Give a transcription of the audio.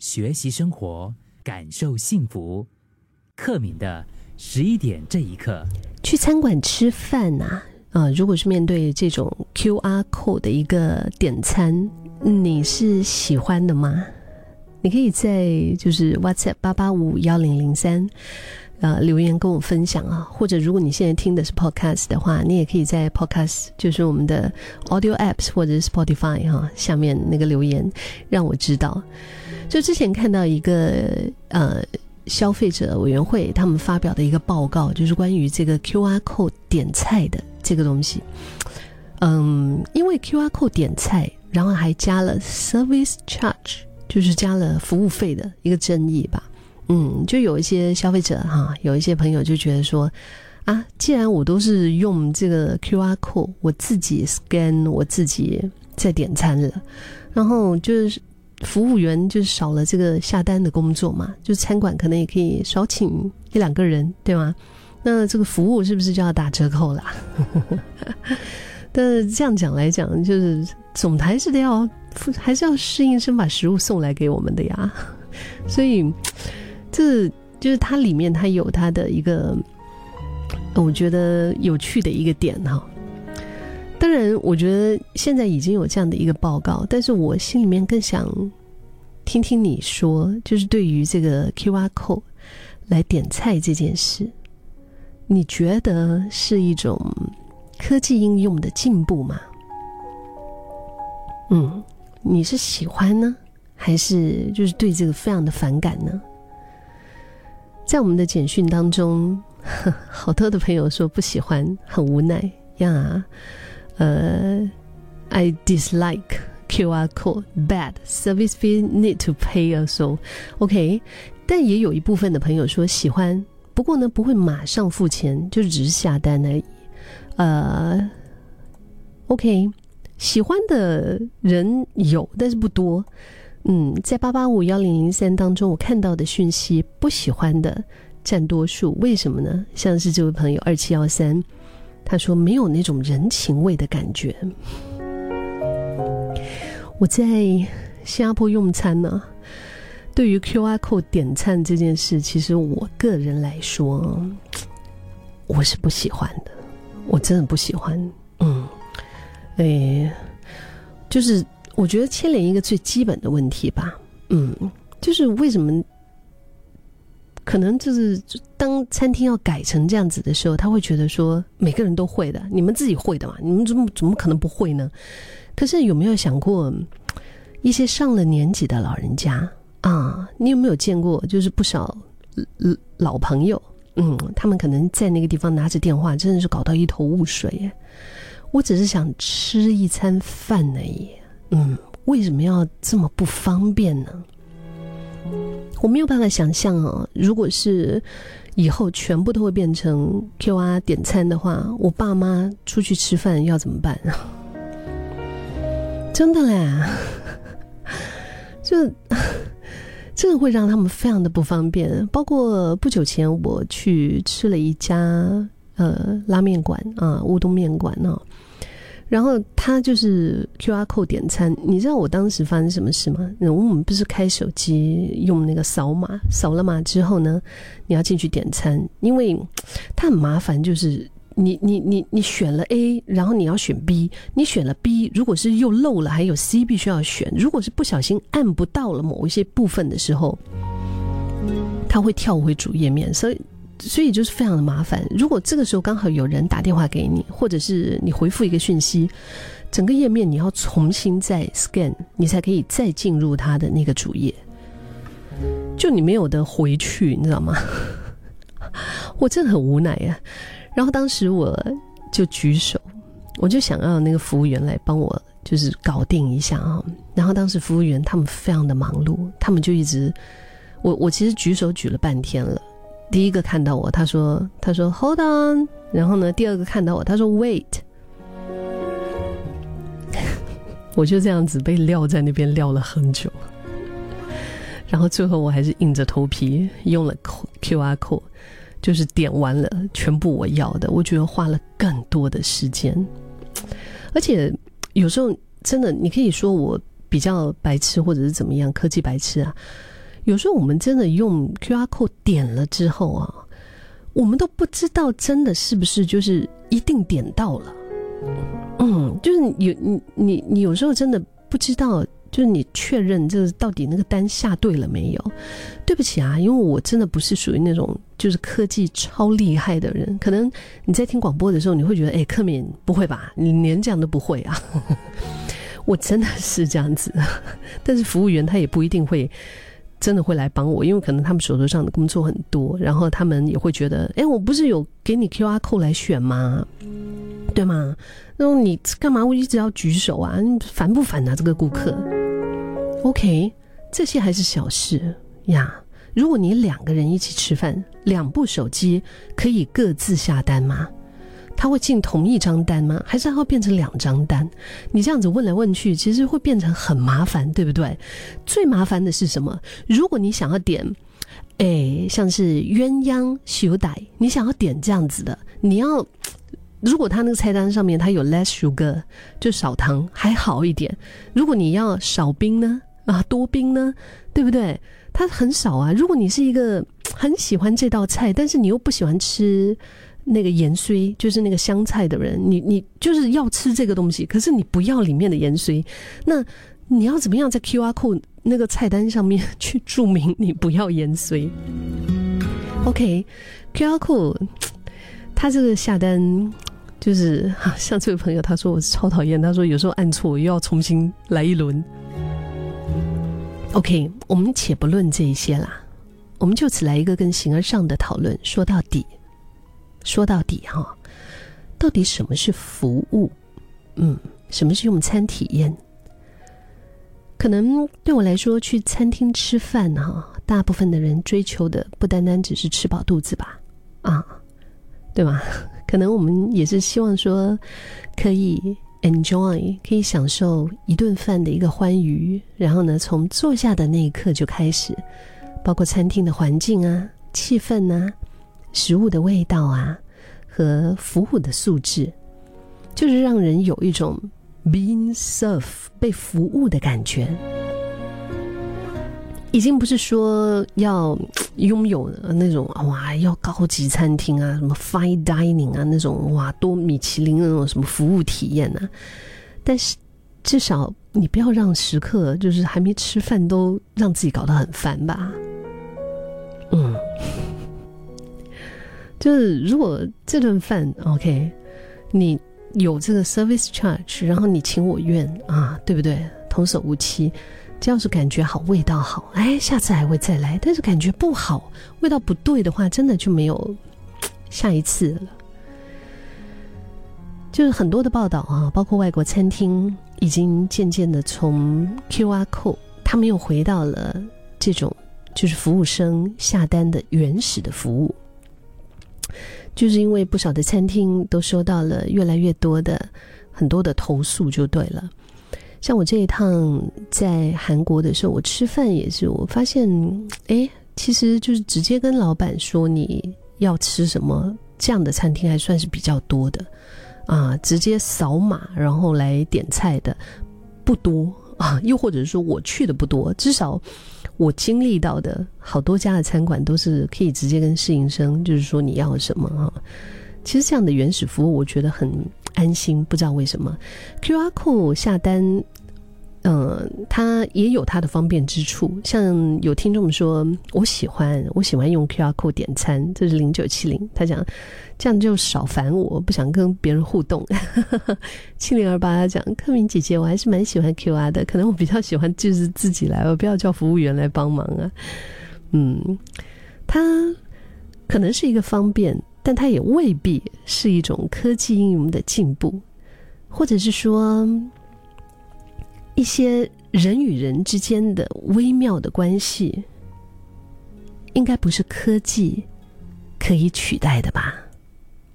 学习生活，感受幸福。克敏的十一点这一刻，去餐馆吃饭呐，啊，如果是面对这种 Q R code 的一个点餐，你是喜欢的吗？你可以在就是 WhatsApp 八八五幺零零三。呃，留言跟我分享啊，或者如果你现在听的是 Podcast 的话，你也可以在 Podcast，就是我们的 Audio Apps 或者是 Spotify 哈，下面那个留言让我知道。就之前看到一个呃消费者委员会他们发表的一个报告，就是关于这个 QR Code 点菜的这个东西。嗯，因为 QR Code 点菜，然后还加了 Service Charge，就是加了服务费的一个争议吧。嗯，就有一些消费者哈，有一些朋友就觉得说，啊，既然我都是用这个 Q R code，我自己 scan，我自己在点餐了，然后就是服务员就少了这个下单的工作嘛，就餐馆可能也可以少请一两个人，对吗？那这个服务是不是就要打折扣啦？但是这样讲来讲，就是总台是得要还是要适应生把食物送来给我们的呀，所以。这就是它里面它有它的一个，我觉得有趣的一个点哈。当然，我觉得现在已经有这样的一个报告，但是我心里面更想听听你说，就是对于这个 Q R code 来点菜这件事，你觉得是一种科技应用的进步吗？嗯，你是喜欢呢，还是就是对这个非常的反感呢？在我们的简讯当中，好多的朋友说不喜欢，很无奈呀。呃，I dislike QR code, bad service fee need to pay also. OK，但也有一部分的朋友说喜欢，不过呢不会马上付钱，就只是下单而已。呃，OK，喜欢的人有，但是不多。嗯，在八八五幺零零三当中，我看到的讯息不喜欢的占多数，为什么呢？像是这位朋友二七幺三，他说没有那种人情味的感觉。我在新加坡用餐呢，对于 Q R code 点餐这件事，其实我个人来说，我是不喜欢的，我真的不喜欢。嗯，哎，就是。我觉得牵连一个最基本的问题吧，嗯，就是为什么可能就是当餐厅要改成这样子的时候，他会觉得说每个人都会的，你们自己会的嘛，你们怎么怎么可能不会呢？可是有没有想过一些上了年纪的老人家啊？你有没有见过就是不少老朋友，嗯，他们可能在那个地方拿着电话，真的是搞到一头雾水。我只是想吃一餐饭而已。嗯，为什么要这么不方便呢？我没有办法想象啊，如果是以后全部都会变成 Q R 点餐的话，我爸妈出去吃饭要怎么办？真的嘞，这 这个会让他们非常的不方便。包括不久前我去吃了一家呃拉面馆啊，乌冬面馆呢。然后他就是 Q R code 点餐，你知道我当时发生什么事吗？我们不是开手机用那个扫码，扫了码之后呢，你要进去点餐，因为它很麻烦，就是你你你你选了 A，然后你要选 B，你选了 B，如果是又漏了，还有 C 必须要选，如果是不小心按不到了某一些部分的时候，它会跳回主页面，所以。所以就是非常的麻烦。如果这个时候刚好有人打电话给你，或者是你回复一个讯息，整个页面你要重新再 scan，你才可以再进入他的那个主页。就你没有的回去，你知道吗？我真的很无奈呀。然后当时我就举手，我就想要那个服务员来帮我，就是搞定一下啊。然后当时服务员他们非常的忙碌，他们就一直，我我其实举手举了半天了。第一个看到我，他说：“他说 Hold on。”然后呢，第二个看到我，他说：“Wait。”我就这样子被撂在那边撂了很久，然后最后我还是硬着头皮用了 Q R code，就是点完了全部我要的。我觉得花了更多的时间，而且有时候真的，你可以说我比较白痴或者是怎么样科技白痴啊。有时候我们真的用 Q R code 点了之后啊，我们都不知道真的是不是就是一定点到了。嗯，就是有你你你有时候真的不知道，就是你确认这到底那个单下对了没有？对不起啊，因为我真的不是属于那种就是科技超厉害的人。可能你在听广播的时候，你会觉得，哎，克敏不会吧？你连这样都不会啊？我真的是这样子，但是服务员他也不一定会。真的会来帮我，因为可能他们手头上的工作很多，然后他们也会觉得，哎，我不是有给你 Q R code 来选吗？对吗？那你干嘛我一直要举手啊？你烦不烦啊？这个顾客？OK，这些还是小事呀。如果你两个人一起吃饭，两部手机可以各自下单吗？他会进同一张单吗？还是他会变成两张单？你这样子问来问去，其实会变成很麻烦，对不对？最麻烦的是什么？如果你想要点，哎，像是鸳鸯修带，你想要点这样子的，你要如果他那个菜单上面他有 less sugar，就少糖还好一点。如果你要少冰呢？啊，多冰呢？对不对？它很少啊。如果你是一个很喜欢这道菜，但是你又不喜欢吃。那个盐水就是那个香菜的人，你你就是要吃这个东西，可是你不要里面的盐水，那你要怎么样在 Q R code 那个菜单上面去注明你不要盐水？OK，Q R code，他这个下单就是像这位朋友他说我超讨厌，他说有时候按错又要重新来一轮。OK，我们且不论这一些啦，我们就此来一个更形而上的讨论，说到底。说到底哈，到底什么是服务？嗯，什么是用餐体验？可能对我来说，去餐厅吃饭哈，大部分的人追求的不单单只是吃饱肚子吧？啊，对吧？可能我们也是希望说，可以 enjoy，可以享受一顿饭的一个欢愉。然后呢，从坐下的那一刻就开始，包括餐厅的环境啊、气氛啊。食物的味道啊，和服务的素质，就是让人有一种 being served 被服务的感觉。已经不是说要拥有那种哇，要高级餐厅啊，什么 fine dining 啊那种哇，多米其林那种什么服务体验啊。但是至少你不要让食客就是还没吃饭都让自己搞得很烦吧。就是如果这顿饭 OK，你有这个 service charge，然后你情我愿啊，对不对？童叟无欺，这要是感觉好，味道好，哎，下次还会再来。但是感觉不好，味道不对的话，真的就没有下一次了。就是很多的报道啊，包括外国餐厅已经渐渐的从 QR code，他们又回到了这种就是服务生下单的原始的服务。就是因为不少的餐厅都收到了越来越多的很多的投诉，就对了。像我这一趟在韩国的时候，我吃饭也是，我发现，哎，其实就是直接跟老板说你要吃什么这样的餐厅还算是比较多的啊，直接扫码然后来点菜的不多啊，又或者说我去的不多，至少。我经历到的好多家的餐馆都是可以直接跟侍应生，就是说你要什么哈？其实这样的原始服务，我觉得很安心。不知道为什么，Q R code 下单。嗯，它也有它的方便之处。像有听众说，我喜欢我喜欢用 Q R code 点餐，这是零九七零，他讲这样就少烦我，不想跟别人互动。七零二八他讲，柯明姐姐，我还是蛮喜欢 Q R 的，可能我比较喜欢就是自己来，我不要叫服务员来帮忙啊。嗯，它可能是一个方便，但它也未必是一种科技应用的进步，或者是说。一些人与人之间的微妙的关系，应该不是科技可以取代的吧。